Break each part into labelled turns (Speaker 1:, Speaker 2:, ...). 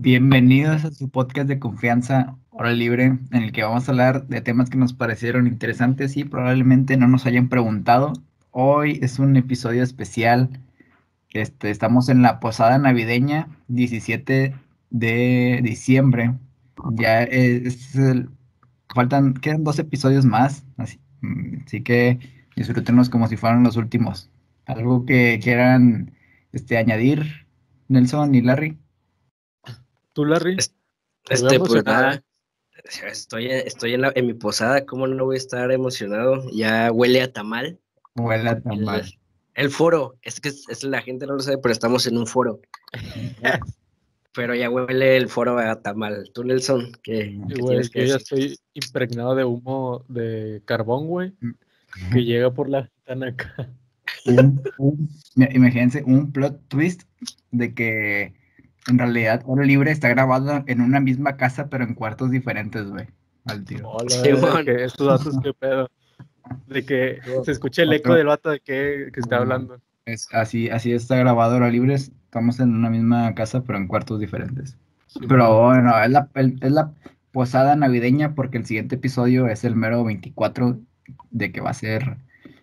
Speaker 1: Bienvenidos a su podcast de confianza, Hora Libre, en el que vamos a hablar de temas que nos parecieron interesantes y probablemente no nos hayan preguntado. Hoy es un episodio especial. Este, estamos en la posada navideña, 17 de diciembre. Ya es el, faltan, quedan dos episodios más, así, mm, así que disfrútenos como si fueran los últimos. ¿Algo que quieran este, añadir, Nelson y Larry?
Speaker 2: ¿Tú, Larry?
Speaker 3: Este, pues nada, estoy, estoy en, la, en mi posada, ¿cómo no voy a estar emocionado? Ya huele a tamal.
Speaker 1: Huele a tamal.
Speaker 3: El, el foro, es que es, es, la gente no lo sabe, pero estamos en un foro. pero ya huele el foro a tamal. ¿Tú, Nelson? ¿qué,
Speaker 2: ¿qué güey, que yo ya estoy impregnado de humo de carbón, güey, que llega por la ventana acá.
Speaker 1: Un, un, imagínense un plot twist de que en realidad Hora Libre está grabado en una misma casa, pero en cuartos diferentes, güey. Al tío.
Speaker 2: Hola, sí, que estos datos, qué pedo. De que se escuche el eco del vato de que, que está hablando.
Speaker 1: Es, así, así está grabado Hora Libre. Estamos en una misma casa, pero en cuartos diferentes. Sí, pero bueno, es la, es la posada navideña porque el siguiente episodio es el mero 24 de que va a ser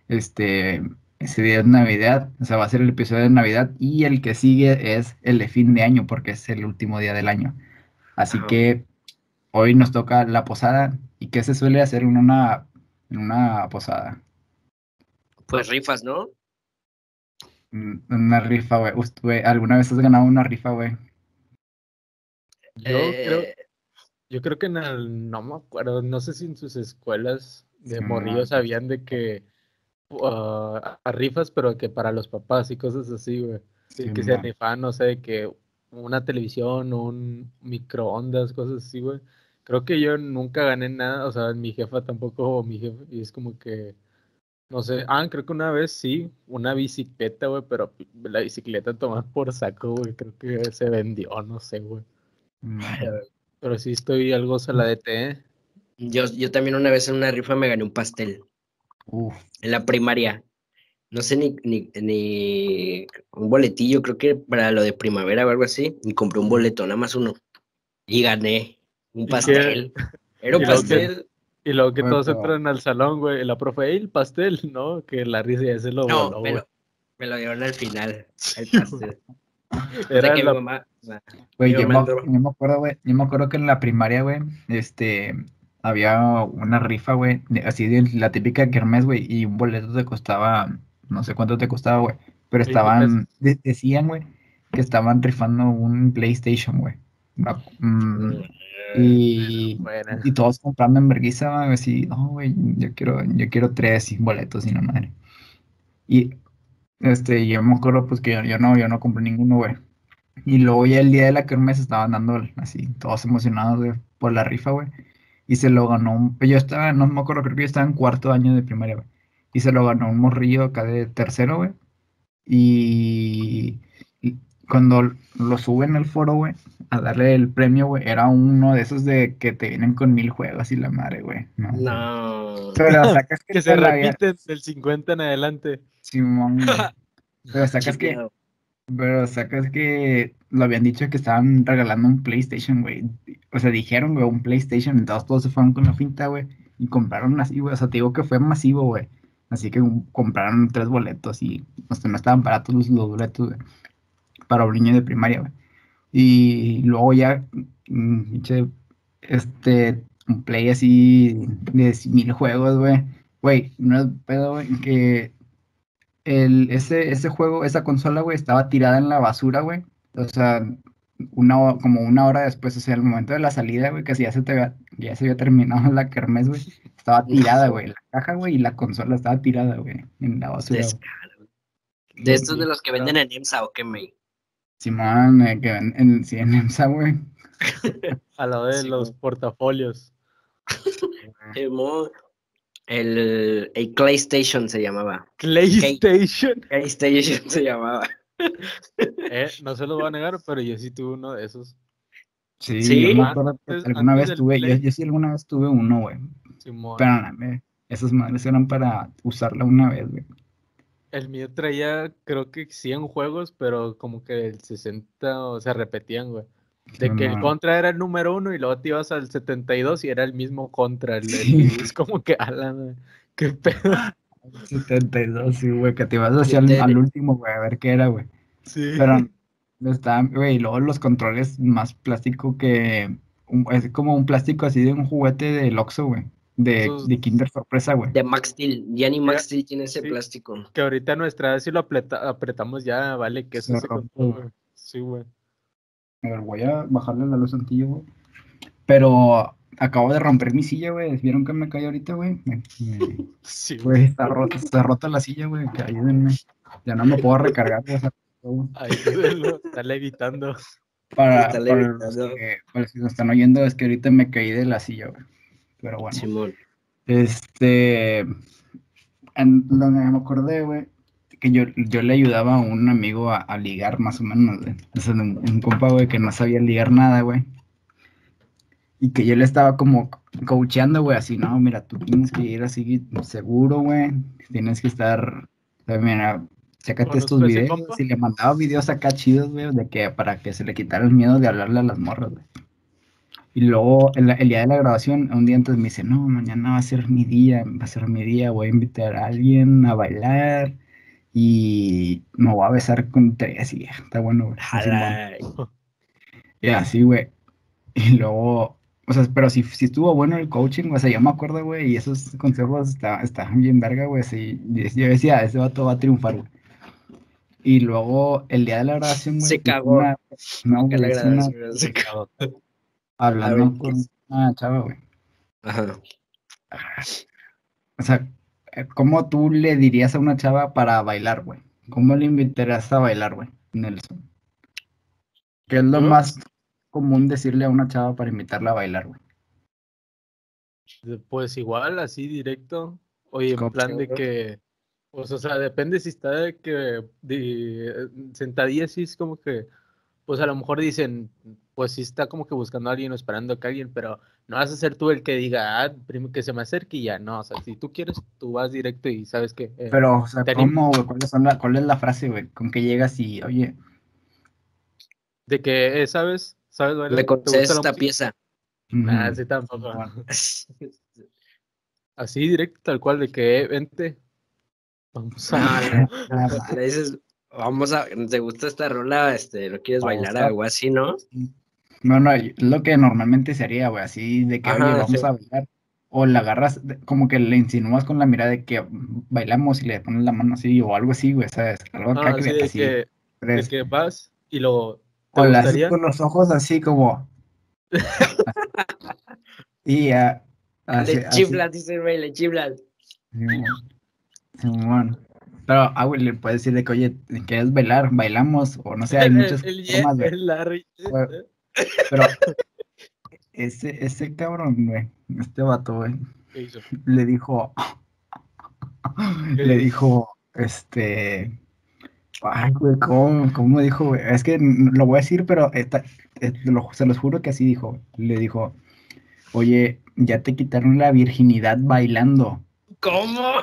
Speaker 1: este ese día es Navidad, o sea, va a ser el episodio de Navidad y el que sigue es el de fin de año porque es el último día del año. Así Ajá. que hoy nos toca la posada y qué se suele hacer en una en una posada.
Speaker 3: Pues rifas, ¿no?
Speaker 1: Una rifa, güey. ¿Alguna vez has ganado una rifa, güey?
Speaker 2: Yo eh... creo yo creo que en el, no me acuerdo, no sé si en sus escuelas de sí, morrillos sabían de que uh, a rifas, pero que para los papás y cosas así, güey. Sí, que se rifaban, no sé, que una televisión o un microondas, cosas así, güey. Creo que yo nunca gané nada, o sea, mi jefa tampoco, mi jefa, y es como que, no sé, ah, creo que una vez sí, una bicicleta, güey, pero la bicicleta tomada por saco, güey, creo que se vendió, no sé, güey. Mm. Pero sí estoy algo saladete, ¿eh?
Speaker 3: Yo, yo también una vez en una rifa me gané un pastel.
Speaker 1: Uf.
Speaker 3: En la primaria. No sé ni, ni, ni, un boletillo, creo que para lo de primavera o algo así. Y compré un boleto, nada más uno. Y gané un pastel. Era un
Speaker 2: y
Speaker 3: pastel.
Speaker 2: Y luego que bueno, todos entran al salón, güey. La profe, el pastel, ¿no? Que la risa ya se lo
Speaker 3: no,
Speaker 2: voló,
Speaker 3: me, lo, me lo dieron al final, el pastel.
Speaker 2: Era
Speaker 3: o sea que
Speaker 2: la...
Speaker 3: mi mamá,
Speaker 1: Güey, yo, me, yo me acuerdo, güey, yo me acuerdo que en la primaria, güey, este, había una rifa, güey, así de la típica kermés, güey, y un boleto te costaba, no sé cuánto te costaba, güey, pero estaban, de, decían, güey, que estaban rifando un PlayStation, güey. Mm, y, bueno. y todos comprando en vergüenza, güey, así, no, güey, yo quiero, yo quiero tres boletos y no madre. Y este, yo me acuerdo pues que yo, yo no, yo no compré ninguno, güey. Y luego ya el día de la kermés estaban dando así, todos emocionados, güey, por la rifa, güey. Y se lo ganó, yo estaba, no me acuerdo, creo que yo estaba en cuarto año de primaria, güey. Y se lo ganó un morrillo acá de tercero, güey. Y, y, cuando lo suben al foro, güey, a darle el premio, güey, era uno de esos de que te vienen con mil juegos y la madre, güey. No.
Speaker 3: no.
Speaker 1: Pero sacas que,
Speaker 2: que se repiten del 50 en adelante.
Speaker 1: Simón. Pero sacas que. Pero sacas que lo habían dicho que estaban regalando un PlayStation, güey. O sea, dijeron, güey, un PlayStation. Entonces todos se fueron con la finta, güey. Y compraron así, güey. O sea, te digo que fue masivo, güey. Así que compraron tres boletos y o sea, no estaban baratos los, los boletos, güey. Para un niño de primaria, güey. Y luego ya, este, un play así de mil juegos, güey. Güey, no es pedo, güey, que el, ese, ese juego, esa consola, güey, estaba tirada en la basura, güey. O sea, una, como una hora después, o sea, el momento de la salida, güey, que ya se, te, ya se había terminado la kermés, güey, estaba tirada, güey, la caja, güey, y la consola estaba tirada, güey, en la basura.
Speaker 3: De estos de los que venden en EMSA, ¿o qué, me?
Speaker 1: Simón, eh, que venden en, sí, en EMSA, güey.
Speaker 2: A lo de sí, los güey. portafolios.
Speaker 3: Simón. El, el PlayStation se llamaba.
Speaker 2: PlayStation.
Speaker 3: PlayStation se llamaba.
Speaker 2: Eh, no se lo voy a negar, pero yo sí tuve uno de esos.
Speaker 1: Sí, ¿Sí? Yo acuerdo, alguna vez tuve, yo, yo, sí alguna vez tuve uno, güey. Pero no, esas madres eran para usarla una vez, güey.
Speaker 2: El mío traía, creo que 100 juegos, pero como que el 60 se repetían, güey. De que el contra era el número uno y luego te ibas al 72 y era el mismo contra. El, es como que, Alan, qué pedo.
Speaker 1: 72, sí, güey, que te ibas hacia al, al, último, güey, a ver qué era, güey. Sí. Pero está, güey, y luego los controles más plástico que. es como un plástico así de un juguete de Loxo, güey. De, de, Kinder Sorpresa, güey.
Speaker 3: De Max Steel. Ya ni Max Steel tiene ese plástico.
Speaker 2: Que ahorita nuestra vez si lo apretamos ya, vale, que eso se, se Sí, güey.
Speaker 1: A ver, voy a bajarle la luz antiguo, güey. Pero acabo de romper mi silla, güey. ¿Vieron que me caí ahorita, güey? Sí, güey. Está rota, está rota la silla, güey. Que ayúdenme. Ya no me puedo recargar.
Speaker 2: Ayúdenlo, está levitando.
Speaker 1: Para, está levitando. Para, los que, nos están oyendo, es que ahorita me caí de la silla, güey. Pero bueno. Simón. Este. En donde me acordé, güey, que yo, yo le ayudaba a un amigo a, ligar más o menos, güey. O sea, un, un compa, güey, que no sabía ligar nada, güey. Y que yo le estaba como coacheando, güey, así, no, mira, tú tienes que ir así seguro, güey. Tienes que estar, mira, sácate estos videos. Y le mandaba videos acá chidos, güey, de que para que se le quitara el miedo de hablarle a las morras, güey. Y luego, el, el, día de la grabación, un día antes me dice, no, mañana va a ser mi día, va a ser mi día, voy a invitar a alguien a bailar y me voy a besar con tres y está bueno. Y así, güey. Y luego, o sea, pero si, si estuvo bueno el coaching, o sea, yo me acuerdo, güey, y esos consejos estaban bien verga, güey, así, yo decía, ese vato va a triunfar, güey. Y luego, el día de la grabación, güey.
Speaker 3: Se cagó. no, güey, se
Speaker 1: cagó. Hablando con una chava, güey. Ajá. O sea, ¿cómo tú le dirías a una chava para bailar, güey? ¿Cómo le invitarías a bailar, güey, Nelson? ¿Qué es lo más común decirle a una chava para invitarla a bailar, güey?
Speaker 2: Pues igual, así directo. Oye, en plan de que, pues, o sea, depende si está de que de, sentadilla así es como que, pues a lo mejor dicen, pues sí está como que buscando a alguien o esperando a que alguien, pero no vas a ser tú el que diga, ah, primero que se me acerque y ya, no, o sea, si tú quieres, tú vas directo y sabes que...
Speaker 1: Eh, pero, o sea, ¿cómo, ¿Cuál, ¿Cuál es la frase, güey? ¿Con que llegas y, oye...
Speaker 2: De que, eh, ¿sabes? ¿Sabes
Speaker 3: Le conté esta pieza.
Speaker 2: Ah, sí, tampoco. Así directo, tal cual, de que vente. Vamos a.
Speaker 3: le dices, vamos a. ¿Te gusta esta rola? Este, ¿Lo quieres bailar algo así, no?
Speaker 1: No, no, lo que normalmente se haría, güey, así de que, oye, vamos a bailar. O la agarras, como que le insinúas con la mirada de que bailamos y le pones la mano así, o algo así, güey, ¿sabes? Algo
Speaker 2: acá que, de, que, de que vas y lo
Speaker 1: con, con los ojos así como. y ya.
Speaker 3: le chiflas, dice el rey, le chiflas.
Speaker 1: Pero, ah, güey, le puedes decir de que, oye, ¿quieres bailar? Bailamos, o no sé, hay muchas formas, güey. Pero, ese, ese cabrón, güey, este vato, güey, le dijo, le dijo, este, Ay, güey, ¿cómo, ¿cómo, dijo, güey? Es que lo voy a decir, pero se los juro que así dijo. Le dijo, oye, ya te quitaron la virginidad bailando.
Speaker 3: ¿Cómo?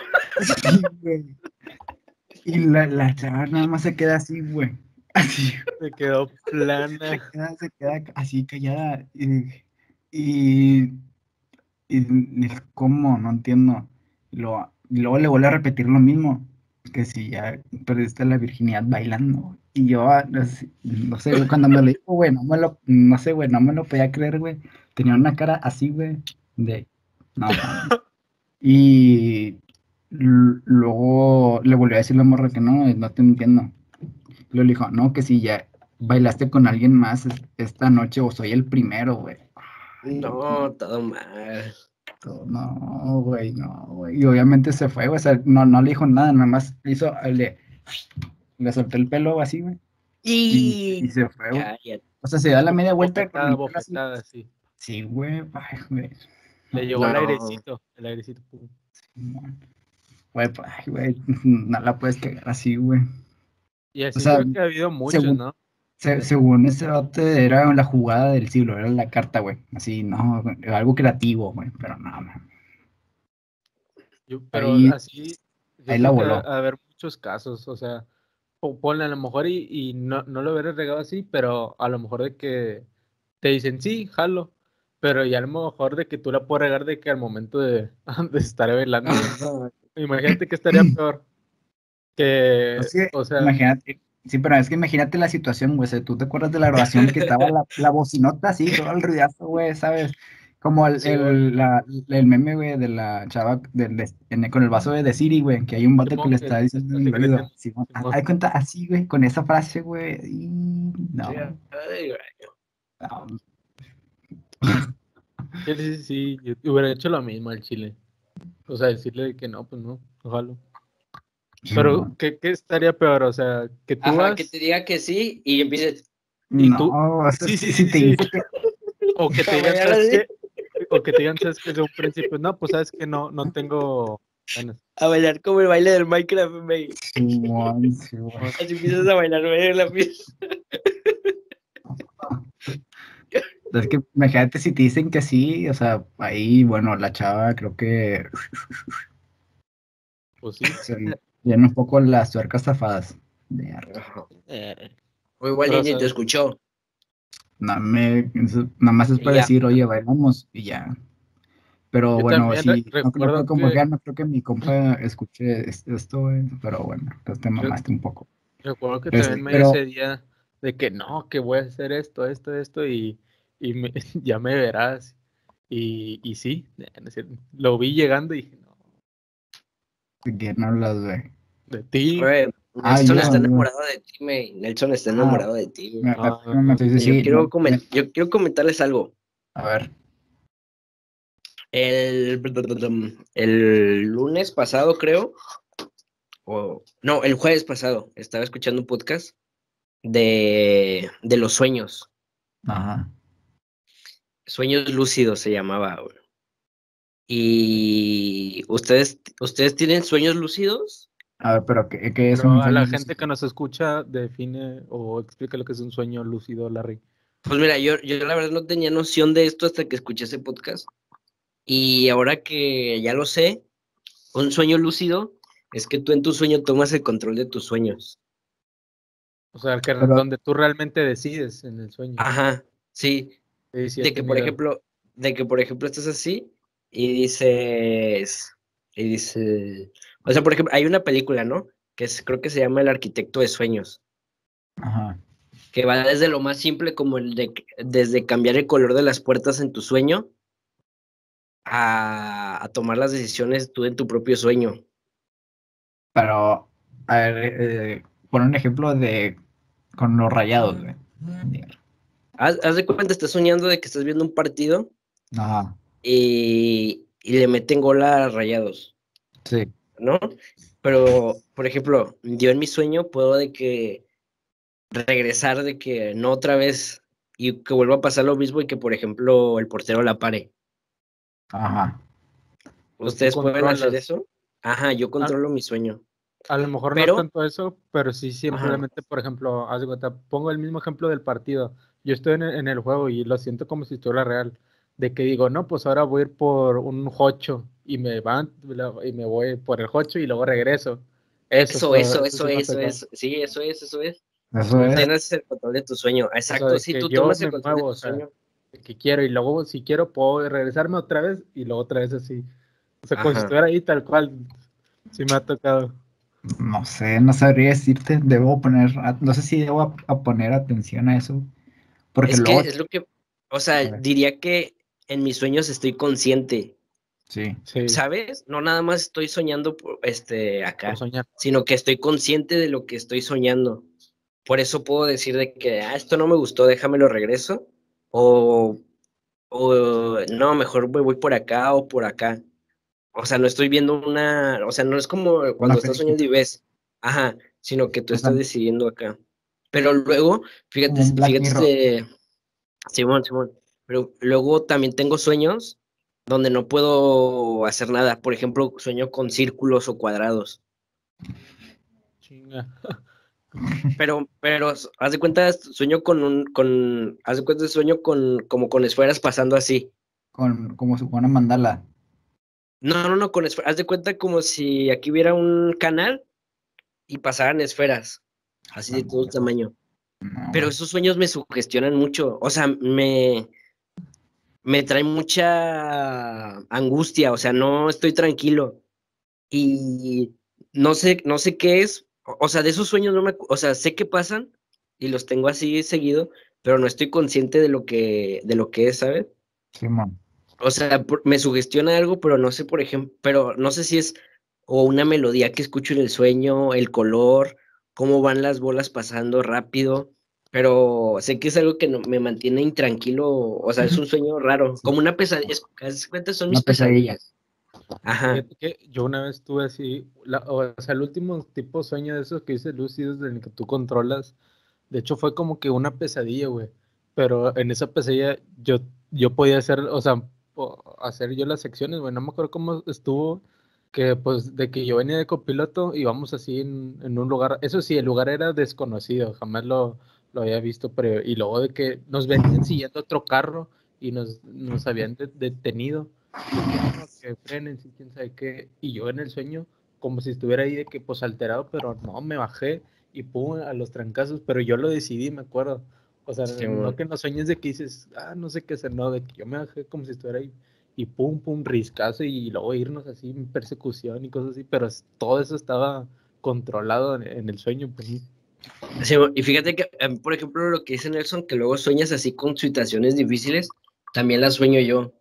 Speaker 1: Y la, la chava nada más se queda así, güey.
Speaker 2: Se quedó plana.
Speaker 1: Se queda, se queda así callada. Y, y, ¿cómo? No entiendo. Lo, y luego le vuelve a repetir lo mismo que si ya perdiste la virginidad bailando. Y yo, ah, no sé, cuando me lo dijo, güey, no me lo, sé, güey, no me lo podía creer, güey. Tenía una cara así, güey, de, no, Y luego le volvió a decir la morra que no, no te entiendo. Le dijo, no, que si ya bailaste con alguien más esta noche o soy el primero, güey.
Speaker 3: No, todo mal.
Speaker 1: No, güey, no, güey. Y obviamente se fue, güey. O sea, no, no le dijo nada, nada más hizo, le, le soltó el pelo así, güey. Y... se fue, güey. O sea, se da la media vuelta.
Speaker 2: Bofetada, sí.
Speaker 1: Sí, güey, ay, güey.
Speaker 2: Le llegó el airecito, el airecito.
Speaker 1: Güey, pues, ay, güey, no la puedes cagar así, güey.
Speaker 2: Y así o sea, creo que ha habido muchos, ¿no?
Speaker 1: según ese debate era la jugada del siglo, era la carta, güey. Así, no, algo creativo, güey, pero no,
Speaker 2: pero así.
Speaker 1: Ahí la voló.
Speaker 2: A ver, muchos casos, o sea, ponle a lo mejor y, y no, no lo hubieras regado así, pero a lo mejor de que te dicen sí, jalo, pero ya a lo mejor de que tú la puedes regar de que al momento de, de estar velando, imagínate que estaría peor. Que, o sea,
Speaker 1: imagínate, sí, pero es que imagínate la situación, güey, tú te acuerdas de la grabación que estaba la, la bocinota así, todo el ruidazo, güey, ¿sabes? Como el, el, la, el, meme, güey, de la chava con el vaso de Siri, güey, que hay un bate que le está diciendo en el Sí, Hay cuenta así, güey, con esa frase, güey. No.
Speaker 2: Sí, sí, sí, yo hubiera hecho lo mismo al chile. O sea, decirle que no, pues no, ojalá. Pero, ¿qué, ¿qué, estaría peor? O sea, que tú
Speaker 3: Ajá, que te diga que sí y empieces.
Speaker 1: Y no, tú. Sí, sí, sí, te
Speaker 2: que... O que te digan, ¿sabes O que te digan, ¿sabes que Desde un principio, no, pues sabes que no, no tengo ganas.
Speaker 3: A bailar como el baile del Minecraft, güey. Así empiezas a bailar, güey, en la fiesta.
Speaker 1: Es que imagínate si te dicen que sí, o sea, ahí, bueno, la chava creo que.
Speaker 2: Pues sí.
Speaker 1: Llena un poco las tuercas zafadas.
Speaker 3: Eh, o igual ni te escuchó.
Speaker 1: Nada, me, nada más es para decir, oye, bailamos y ya. Pero bueno, sí, no creo, como que... no creo que mi compa escuche esto, pero bueno, te mamaste un poco.
Speaker 2: Recuerdo que también me ese día de que no, que voy a hacer esto, esto, esto, y y me, ya me verás. Y, y sí, lo vi llegando y dije, no.
Speaker 1: ¿De quién hablas, güey?
Speaker 2: De ti.
Speaker 3: Nelson está enamorado de ti, me. Nelson está ah. enamorado de ti. Ah, yo, quiero yo quiero comentarles algo.
Speaker 1: A ver.
Speaker 3: El, el lunes pasado, creo. O, no, el jueves pasado. Estaba escuchando un podcast de, de los sueños.
Speaker 1: Ajá.
Speaker 3: Sueños lúcidos se llamaba, ¿Y ustedes, ustedes tienen sueños lúcidos?
Speaker 1: A ver, pero ¿qué, es
Speaker 2: un A la gente que nos escucha, define o explica lo que es un sueño lúcido, Larry.
Speaker 3: Pues mira, yo, yo la verdad no tenía noción de esto hasta que escuché ese podcast. Y ahora que ya lo sé, un sueño lúcido es que tú en tu sueño tomas el control de tus sueños.
Speaker 2: O sea, que donde tú realmente decides en el sueño.
Speaker 3: Ajá, sí de que, por ejemplo, de que, por ejemplo, estás así y dices, y dices, o sea, por ejemplo, hay una película, ¿no? Que es, creo que se llama El Arquitecto de Sueños.
Speaker 1: Ajá.
Speaker 3: Que va desde lo más simple como el de, desde cambiar el color de las puertas en tu sueño a, a tomar las decisiones tú en tu propio sueño.
Speaker 1: Pero, a ver, eh, pon un ejemplo de con los rayados, güey.
Speaker 3: Haz, de cuenta, estás soñando de que estás viendo un partido.
Speaker 1: Ajá.
Speaker 3: Y, le meten gol a rayados.
Speaker 1: Sí.
Speaker 3: ¿No? Pero, por ejemplo, yo en mi sueño puedo de que regresar de que no otra vez y que vuelva a pasar lo mismo y que, por ejemplo, el portero la pare.
Speaker 1: Ajá.
Speaker 3: ¿Ustedes pueden hacer eso? Ajá, yo ah. controlo mi sueño.
Speaker 2: A lo mejor no tanto eso, pero sí simplemente, por ejemplo, haz de cuenta, pongo el mismo ejemplo del partido yo estoy en, el juego y lo siento como si estuviera real. De que digo, no, pues ahora voy a ir por un hocho y me van y me voy por el hocho y luego regreso.
Speaker 3: Eso, eso, eso, eso, eso, Sí, eso es, eso es. Eso es. Tienes el control de tu sueño. Exacto, si tú tomas el control de tu sueño.
Speaker 2: que quiero y luego si quiero puedo regresarme otra vez y luego otra vez así. O sea, como si estuviera ahí tal cual. Sí me ha tocado.
Speaker 1: No sé, no sabría decirte. Debo poner, no sé si debo poner atención a eso
Speaker 3: es que es lo que, o sea, diría que en mis sueños estoy consciente.
Speaker 1: Sí,
Speaker 3: sí. ¿Sabes? No nada más estoy soñando este, acá, sino que estoy consciente de lo que estoy soñando. Por eso puedo decir de que, ah, esto no me gustó, déjamelo regreso. O, o no, mejor voy, voy por acá o por acá. O sea, no estoy viendo una, o sea, no es como cuando estás soñando y ves, ajá, sino que tú estás decidiendo acá. Pero luego, fíjate, fíjate, Simón, Simón, pero luego también tengo sueños donde no puedo hacer nada. Por ejemplo, sueño con círculos o cuadrados.
Speaker 2: Chinga.
Speaker 3: Pero, pero, haz de cuenta, sueño con un, con, haz de cuenta, sueño con, como con esferas pasando así.
Speaker 1: Con, como si fuera una mandala.
Speaker 3: No, no, no, con esferas, haz de cuenta como si aquí hubiera un canal y pasaran esferas, así de todo tamaño. Pero esos sueños me sugestionan mucho, o sea, me, me traen mucha angustia, o sea, no estoy tranquilo. Y no sé, no sé qué es, o sea, de esos sueños no me, o sea, sé que pasan y los tengo así seguido, pero no estoy consciente de lo que, de lo que es, ¿sabes?
Speaker 1: Sí, man.
Speaker 3: O sea, me sugestiona algo, pero no sé, por ejemplo, pero no sé si es o una melodía que escucho en el sueño, el color, cómo van las bolas pasando rápido, pero sé que es algo que no, me mantiene intranquilo, o sea, es un sueño raro, como una pesadilla, es, son mis pesadillas.
Speaker 2: Ajá. yo una vez tuve así, o sea, el último tipo de sueño de esos que hice lúcidos en el que tú controlas, de hecho fue como que una pesadilla, güey, pero en esa pesadilla yo, yo podía hacer, o sea, hacer yo las secciones, güey, no me acuerdo cómo estuvo, que pues de que yo venía de copiloto y vamos así en, un lugar, eso sí, el lugar era desconocido, jamás lo, lo había visto, pero y luego de que nos venían siguiendo otro carro y nos, nos habían detenido, que frenen, quién sabe qué, y yo en el sueño, como si estuviera ahí de que pues alterado, pero no, me bajé y pum, a los trancazos, pero yo lo decidí, me acuerdo. O sea, no que no sueñes de que dices, ah, no sé qué hacer, no, de que yo me bajé como si estuviera ahí y pum, pum, riscazo y luego irnos así en persecución y cosas así, pero todo eso estaba controlado en, el sueño. Pues.
Speaker 3: Sí, y fíjate que, em, por ejemplo, lo que dice Nelson, que luego sueñas así con situaciones difíciles, también las sueño yo.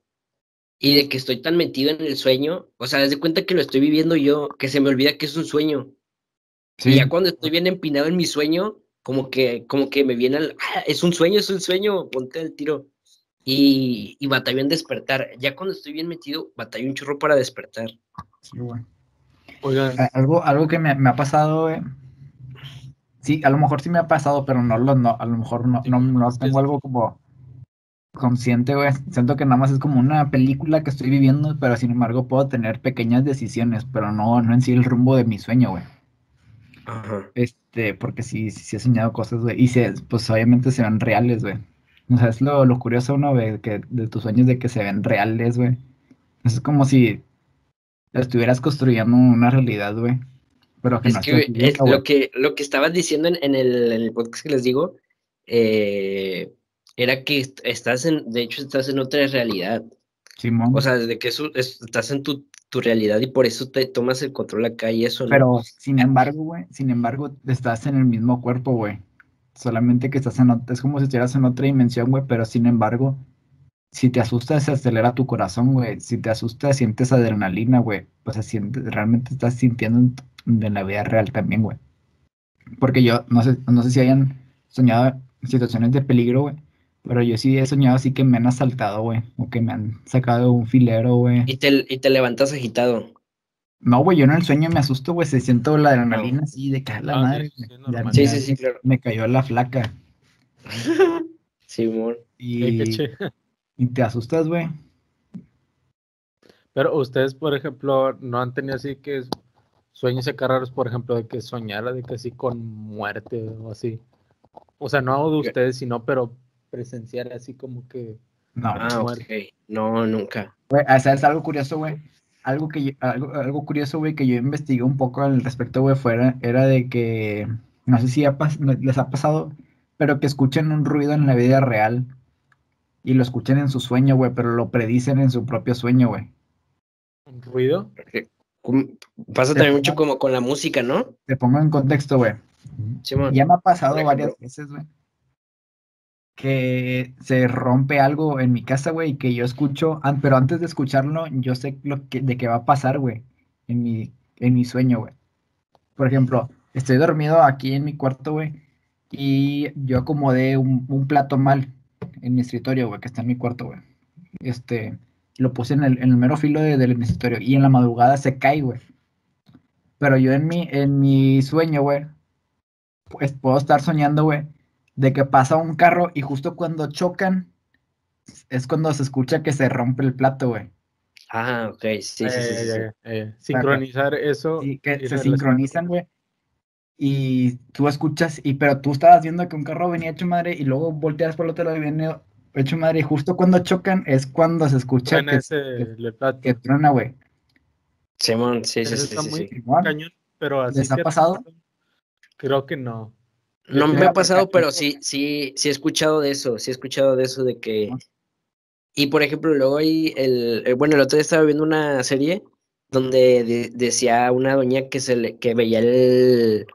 Speaker 3: Y de que estoy tan metido en el sueño, o sea, desde cuenta que lo estoy viviendo yo, que se me olvida que es un sueño. Y ya cuando estoy bien empinado en mi sueño, como que, como que me viene al, ah, es un sueño, es un sueño, ponte el tiro y, y batallo en despertar. Ya cuando estoy bien metido, batallo un chorro para despertar.
Speaker 1: Sí, Algo, algo que me, ha pasado, Sí, a lo mejor sí me ha pasado, pero no, lo, no a lo mejor no, no, no tengo algo como consciente, güey. Siento que nada más es como una película que estoy viviendo, pero sin embargo puedo tener pequeñas decisiones, pero no, no en sí el rumbo de mi sueño, güey. Ajá. Este, porque sí, sí, he soñado cosas, güey. Y se, pues obviamente se ven reales, güey. O sea, es lo, lo curioso, uno de, que, de tus sueños de que se ven reales, güey. Es como si estuvieras construyendo una realidad, güey. Pero
Speaker 3: es que es lo que lo que estabas diciendo en, el, en, el, podcast que les digo, eh, era que estás en, de hecho, estás en otra realidad.
Speaker 1: Simón.
Speaker 3: O sea, de que eso, estás en tu, tu, realidad y por eso te tomas el control acá y eso.
Speaker 1: Pero, sin embargo, güey, sin embargo, estás en el mismo cuerpo, güey. Solamente que estás en es como si estuvieras en otra dimensión, güey, pero sin embargo, si te asustas, se acelera tu corazón, güey. Si te asustas, sientes adrenalina, güey. O sea, sientes, realmente estás sintiendo en, la vida real también, güey. Porque yo no sé, no sé si hayan soñado situaciones de peligro, güey. Pero yo sí he soñado así que me han asaltado, güey. O que me han sacado un filero, güey.
Speaker 3: Y te, y te levantas agitado.
Speaker 1: No, güey, yo en el sueño me asusto, güey, se siento la adrenalina así de caer la ah, madre.
Speaker 3: Sí, sí, sí, claro.
Speaker 1: Me cayó la flaca.
Speaker 3: sí, amor.
Speaker 1: Y, y te asustas, güey.
Speaker 2: Pero ustedes, por ejemplo, no han tenido así que sueños acá raros, por ejemplo, de que soñara de que así con muerte o así. O sea, no de ustedes, sino, pero presenciar así como que.
Speaker 3: No, ah, okay. no, nunca.
Speaker 1: Güey, o sea, es algo curioso, güey algo que algo, algo curioso, güey, que yo investigué un poco al respecto, güey, fuera, era de que, no sé si les ha pasado, pero que escuchen un ruido en la vida real y lo escuchen en su sueño, güey, pero lo predicen en su propio sueño, güey.
Speaker 2: ¿Un ruido?
Speaker 3: Pasa también mucho como con la música, ¿no?
Speaker 1: Te pongo en contexto, güey. ya me ha pasado varias veces, güey que se rompe algo en mi casa, güey, que yo escucho, pero antes de escucharlo, yo sé lo que, de qué va a pasar, güey, en mi, en mi sueño, güey. Por ejemplo, estoy dormido aquí en mi cuarto, güey, y yo acomodé un, plato mal en mi escritorio, güey, que está en mi cuarto, güey. Este, lo puse en el, en el mero filo de, del escritorio, y en la madrugada se cae, güey. Pero yo en mi, en mi sueño, güey, pues puedo estar soñando, güey, de que pasa un carro y justo cuando chocan es cuando se escucha que se rompe el plato, güey.
Speaker 3: Ah, ok, sí, sí, sí.
Speaker 2: Eh, eh, sincronizar eso.
Speaker 1: Sí, que se sincronizan, güey. Y tú escuchas, y pero tú estabas viendo que un carro venía hecho madre y luego volteas por el otro lado y viene hecho madre. Y justo cuando chocan es cuando se escucha que, que, truena, güey.
Speaker 3: Simón, sí, sí, sí. sí,
Speaker 2: cañón, pero así
Speaker 1: ¿Les ha pasado?
Speaker 2: Creo que no.
Speaker 3: No me ha pasado, pero sí, sí, sí he escuchado de eso, sí he escuchado de eso de que... Y por ejemplo, luego hay el, bueno, el otro día estaba viendo una serie donde decía una doña que se le, que veía el,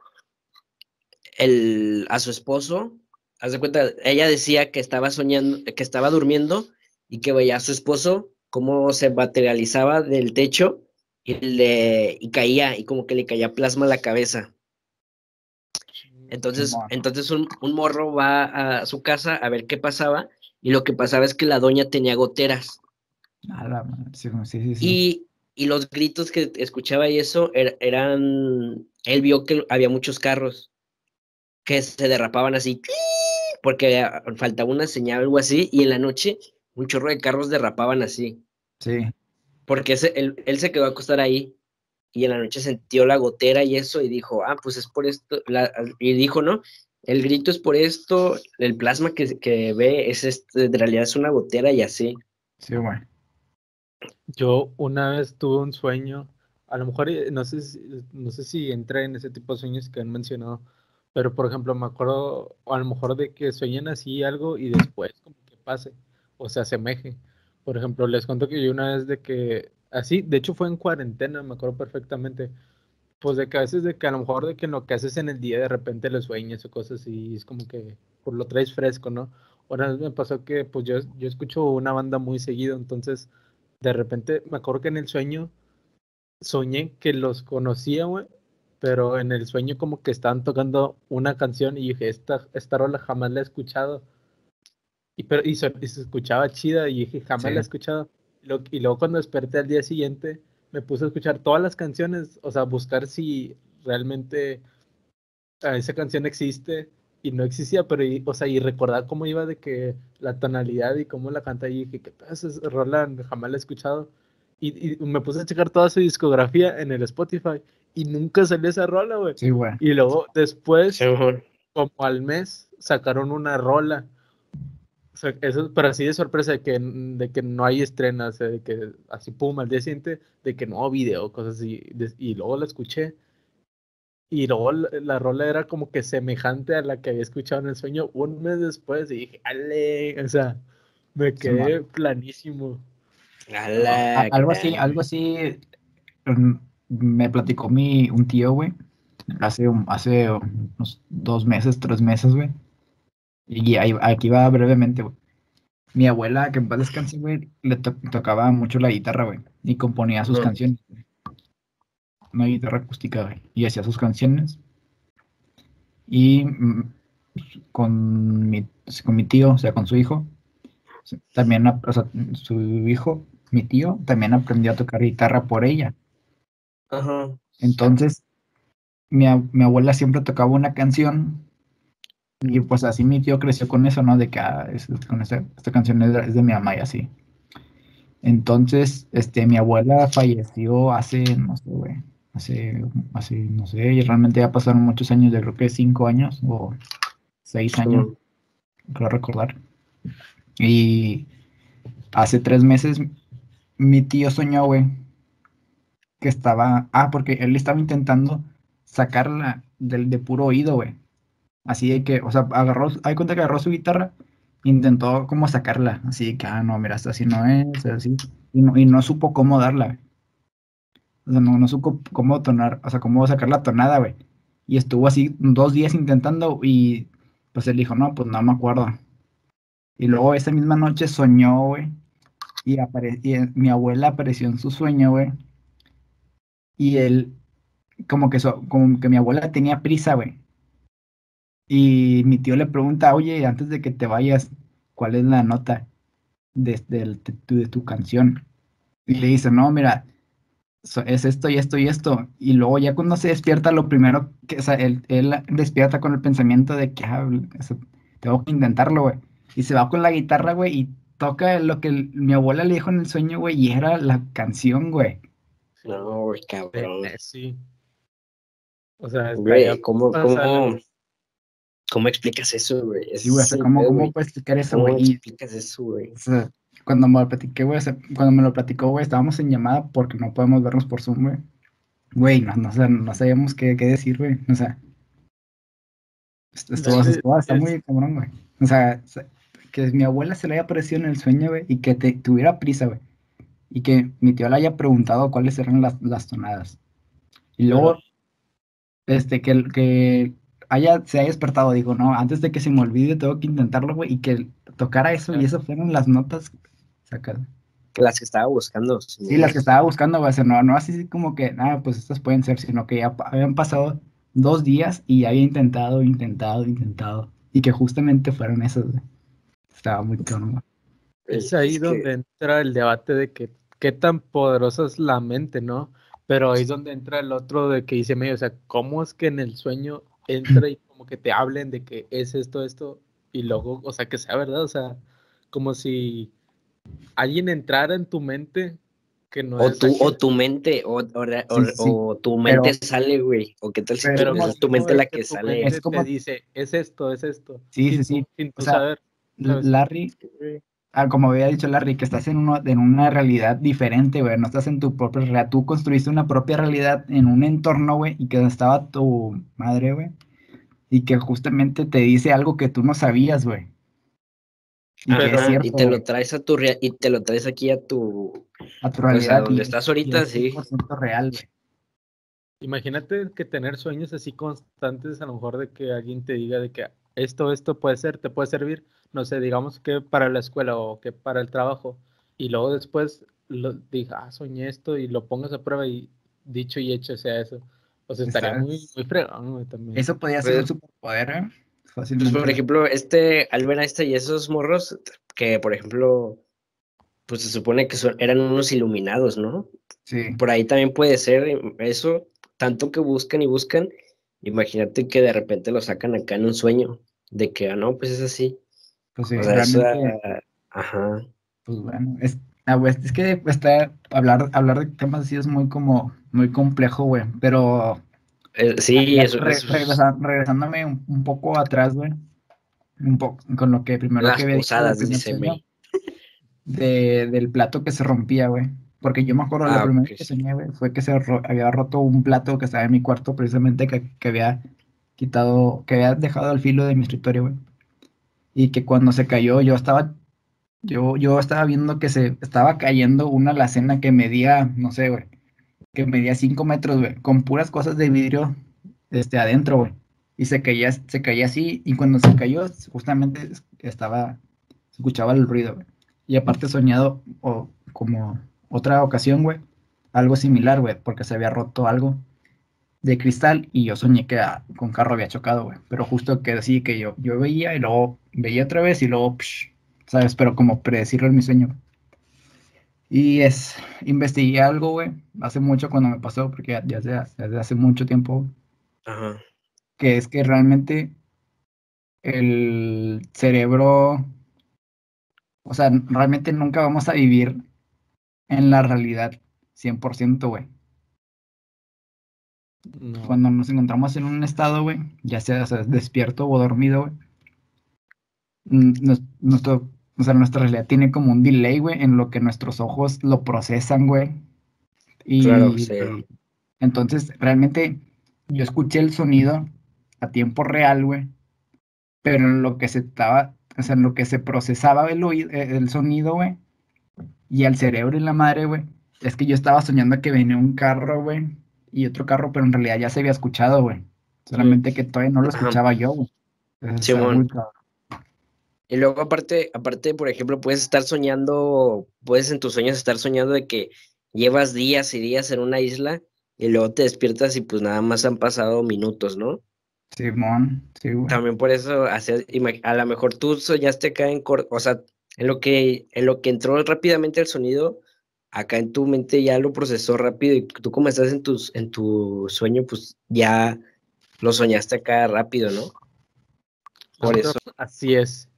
Speaker 3: el, a su esposo, haz de cuenta, ella decía que estaba soñando, que estaba durmiendo y que veía a su esposo cómo se materializaba del techo y, le, y caía, y como que le caía plasma a la cabeza. Entonces, entonces un, morro va a su casa a ver qué pasaba, y lo que pasaba es que la doña tenía goteras. y, y, los gritos que escuchaba y eso er, eran, él vio que había muchos carros que se derrapaban así, porque faltaba una señal o algo así, y en la noche un chorro de carros derrapaban así.
Speaker 1: Sí.
Speaker 3: Porque él, él, se quedó a acostar ahí y en la noche sintió la gotera y eso y dijo, ah, pues es por esto, y dijo, no, el grito es por esto, el plasma que, que ve es este, en realidad es una gotera y así.
Speaker 1: Sí, bueno.
Speaker 2: Yo una vez tuve un sueño, a lo mejor eh, no sé, no sé si entré en ese tipo de sueños que han mencionado, pero por ejemplo me acuerdo a lo mejor de que sueñan así algo y después como que pase o se asemeje. Por ejemplo, les cuento que yo una vez de que, así, de hecho fue en cuarentena, me acuerdo perfectamente, pues de que a veces de que a lo mejor de que lo que haces en el día de repente lo sueñas o cosas y es como que pues lo traes fresco, ¿no? Ahora me pasó que pues yo, yo escucho una banda muy seguido, entonces de repente me acuerdo que en el sueño soñé que los conocía, güey, pero en el sueño como que estaban tocando una canción y dije, esta, esta rola jamás la he escuchado. Y, pero, y, se, escuchaba chida y dije, jamás la he escuchado. y luego cuando desperté al día siguiente, me puse a escuchar todas las canciones, o sea, buscar si realmente ah, esa canción existe y no existía, pero, o sea, y recordar cómo iba de que la tonalidad y cómo la canta y dije, ¿qué pasa? Roland, jamás la he escuchado. Y, me puse a checar toda su discografía en el Spotify y nunca salió esa rola, güey.
Speaker 1: Sí, güey.
Speaker 2: Y luego después, como al mes, sacaron una rola eso, pero así de sorpresa de que, de que no hay estrenas, de que así pum, al día siguiente, de que no video, cosas así. y luego la escuché. Y luego la, rola era como que semejante a la que había escuchado en el sueño un mes después. Y dije, ale, o sea, me quedé planísimo.
Speaker 1: algo así, algo así mm, me platicó mi, un tío, güey, hace, hace unos dos meses, tres meses, güey y aquí va brevemente, güey. Mi abuela, que en paz descanse, güey, le tocaba mucho la guitarra, güey. Y componía sus canciones. Una guitarra acústica, güey. Y hacía sus canciones. Y mm, con mi, con mi tío, o sea, con su hijo, también, o sea, su hijo, mi tío, también aprendió a tocar guitarra por ella.
Speaker 3: Ajá.
Speaker 1: Entonces, mi, mi abuela siempre tocaba una canción y pues así mi tío creció con eso, ¿no? De que ah, con esta, canción es de, mi mamá y así. Entonces, este, mi abuela falleció hace, no sé, güey, hace, hace, no sé, y realmente ya pasaron muchos años, yo creo que cinco años o seis años, creo recordar. Y hace tres meses mi tío soñó, güey, que estaba, ah, porque él estaba intentando sacarla del de puro oído, güey. Así de que, o sea, agarró, hay cuenta que agarró su guitarra, intentó como sacarla, así de que, ah, no, mira, así no es, así, y no, y no supo cómo darla, O sea, no, no supo cómo tonar, o sea, cómo sacar la tonada, güey. Y estuvo así dos días intentando y pues él dijo, no, pues no me acuerdo. Y luego esa misma noche soñó, güey. Y, y mi abuela apareció en su sueño, güey. Y él, como que, como que mi abuela tenía prisa, güey. Y mi tío le pregunta, oye, antes de que te vayas, ¿cuál es la nota de, de, tu, canción? Y le dice, no, mira, es esto y esto y esto. Y luego ya cuando se despierta, lo primero que, o él, despierta con el pensamiento de que ah, tengo que intentarlo, güey. Y se va con la guitarra, güey, y toca lo que mi abuela le dijo en el sueño, güey, y era la canción, güey.
Speaker 3: No, güey, cabrón.
Speaker 2: Sí. O sea,
Speaker 3: güey, ¿cómo, cómo, ¿Cómo explicas eso, güey?
Speaker 1: Sí, güey, ¿cómo, ¿cómo puedes explicar eso, güey?
Speaker 3: ¿Cómo explicas eso, güey?
Speaker 1: O sea, cuando me lo platiqué, güey, cuando me lo platicó, güey, estábamos en llamada porque no podemos vernos por Zoom, güey. Güey, no, no, no sabíamos qué, qué decir, güey. O sea, Esto, está muy cabrón, güey. O sea, que mi abuela se le haya aparecido en el sueño, güey, y que te, tuviera prisa, güey. Y que mi tío le haya preguntado cuáles eran las, las tonadas. Y luego, este, que, que haya, se haya despertado, digo, no, antes de que se me olvide, tengo que intentarlo, güey, y que tocara eso, y eso fueron las notas sacadas.
Speaker 3: Las que estaba buscando.
Speaker 1: Sí, las que estaba buscando, güey, no, no así como que, nada, pues estas pueden ser, sino que ya habían pasado dos días y había intentado, intentado, intentado, y que justamente fueron esas, güey. Estaba muy tono.
Speaker 2: Es ahí donde entra el debate de que qué tan poderosa es la mente, ¿no? Pero ahí es donde entra el otro de que dice medio, o sea, ¿cómo es que en el sueño entra y como que te hablen de que es esto, esto, y luego, o sea, que sea verdad, o sea, como si alguien entrara en tu mente que no
Speaker 3: o es tu, o tu mente, o, o, tu mente sale, güey, o que tal si pero, tu mente la que, sale.
Speaker 2: Es como dice, es esto, es esto.
Speaker 1: Sí, sí, sí. Sin saber. Larry, ah, como había dicho Larry, que estás en, uno, en una realidad diferente, güey, no estás en tu propia realidad, tú construiste una propia realidad en un entorno, güey, y que estaba tu madre, güey, y que justamente te dice algo que tú no sabías, güey.
Speaker 3: Y, te lo traes a tu y te lo traes aquí a tu
Speaker 1: a tu realidad
Speaker 3: donde estás ahorita, sí.
Speaker 1: real, güey.
Speaker 2: Imagínate que tener sueños así constantes, a lo mejor de que alguien te diga de que esto, esto puede ser, te puede servir, no sé, digamos que para la escuela o que para el trabajo, y luego después lo diga, ah, soñé esto y lo pongas a prueba y dicho y hecho sea eso. O sea, estaría muy, muy fregón también.
Speaker 1: Eso podría ser un superpoder, ¿eh?
Speaker 3: Pues, por ejemplo, este Albert Einstein y esos morros, que por ejemplo, pues se supone que son, eran unos iluminados, ¿no?
Speaker 1: Sí.
Speaker 3: Por ahí también puede ser eso, tanto que buscan y buscan, imagínate que de repente lo sacan acá en un sueño, de que, ah, no, pues es así.
Speaker 1: Pues sí, realmente,
Speaker 3: ajá.
Speaker 1: Pues bueno, es, ah, pues, es que está, hablar, hablar de temas así es muy como, muy complejo, güey, pero...
Speaker 3: Eh, sí, eso,
Speaker 1: Regresándome un, poco atrás, güey, un poco, con lo que primero
Speaker 3: Las
Speaker 1: que
Speaker 3: había posadas, dice
Speaker 1: de, del plato que se rompía, güey. Porque yo me acuerdo, la ah, primera vez que soñé, güey, fue que se había roto un plato que estaba en mi cuarto, precisamente que, que había quitado, que había dejado al filo de mi escritorio, güey. Y que cuando se cayó, yo estaba, yo, yo estaba viendo que se estaba cayendo una alacena que medía, no sé, güey, que medía 5 metros, güey, con puras cosas de vidrio, este, adentro, güey. Y se caía, se caía así, y cuando se cayó, justamente estaba, se escuchaba el ruido, güey. Y aparte soñado, o como otra ocasión, güey, algo similar, güey, porque se había roto algo de cristal y yo soñé que con carro había chocado, güey. Pero justo que así que yo, yo veía y luego veía otra vez y luego, ¿sabes? Pero como predecirlo en mi sueño. Y es, investigué algo, güey, hace mucho cuando me pasó, porque ya, ya desde hace mucho tiempo,
Speaker 3: Ajá.
Speaker 1: que es que realmente el cerebro, o sea, realmente nunca vamos a vivir en la realidad 100%, güey. Cuando nos encontramos en un estado, güey, ya sea, despierto o dormido, güey, nuestro, o sea, nuestra realidad tiene como un delay, güey, en lo que nuestros ojos lo procesan, güey. Y, claro, sí. entonces, realmente, yo escuché el sonido a tiempo real, güey, pero en lo que se estaba, o sea, en lo que se procesaba el, el sonido, güey, y al cerebro y la madre, güey, es que yo estaba soñando que venía un carro, güey, y otro carro, pero en realidad ya se había escuchado, güey. Solamente que todavía no lo escuchaba yo, güey.
Speaker 3: Sí, y luego aparte, aparte, por ejemplo, puedes estar soñando, puedes en tus sueños estar soñando de que llevas días y días en una isla y luego te despiertas y pues nada más han pasado minutos, ¿no?
Speaker 1: Simón, sí, güey.
Speaker 3: También por eso, a lo mejor tú soñaste acá en, o sea, en lo que, en lo que entró rápidamente el sonido, acá en tu mente ya lo procesó rápido y tú como estás en, tus, en tu sueño, pues ya lo soñaste acá rápido, ¿no?
Speaker 2: Por eso. Así es.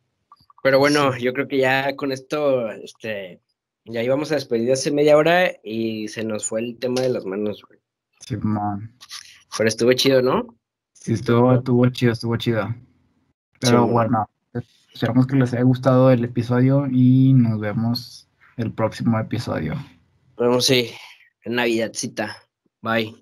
Speaker 3: Pero bueno, yo creo que ya con esto, este, ya íbamos a despedir hace media hora y se nos fue el tema de las manos, güey.
Speaker 1: Sí, man.
Speaker 3: Pero estuvo chido, ¿no?
Speaker 1: Sí, estuvo, estuvo chido, estuvo chido. Pero bueno, esperamos que les haya gustado el episodio y nos vemos el próximo episodio.
Speaker 3: Bueno, sí, en Navidadcita. Bye.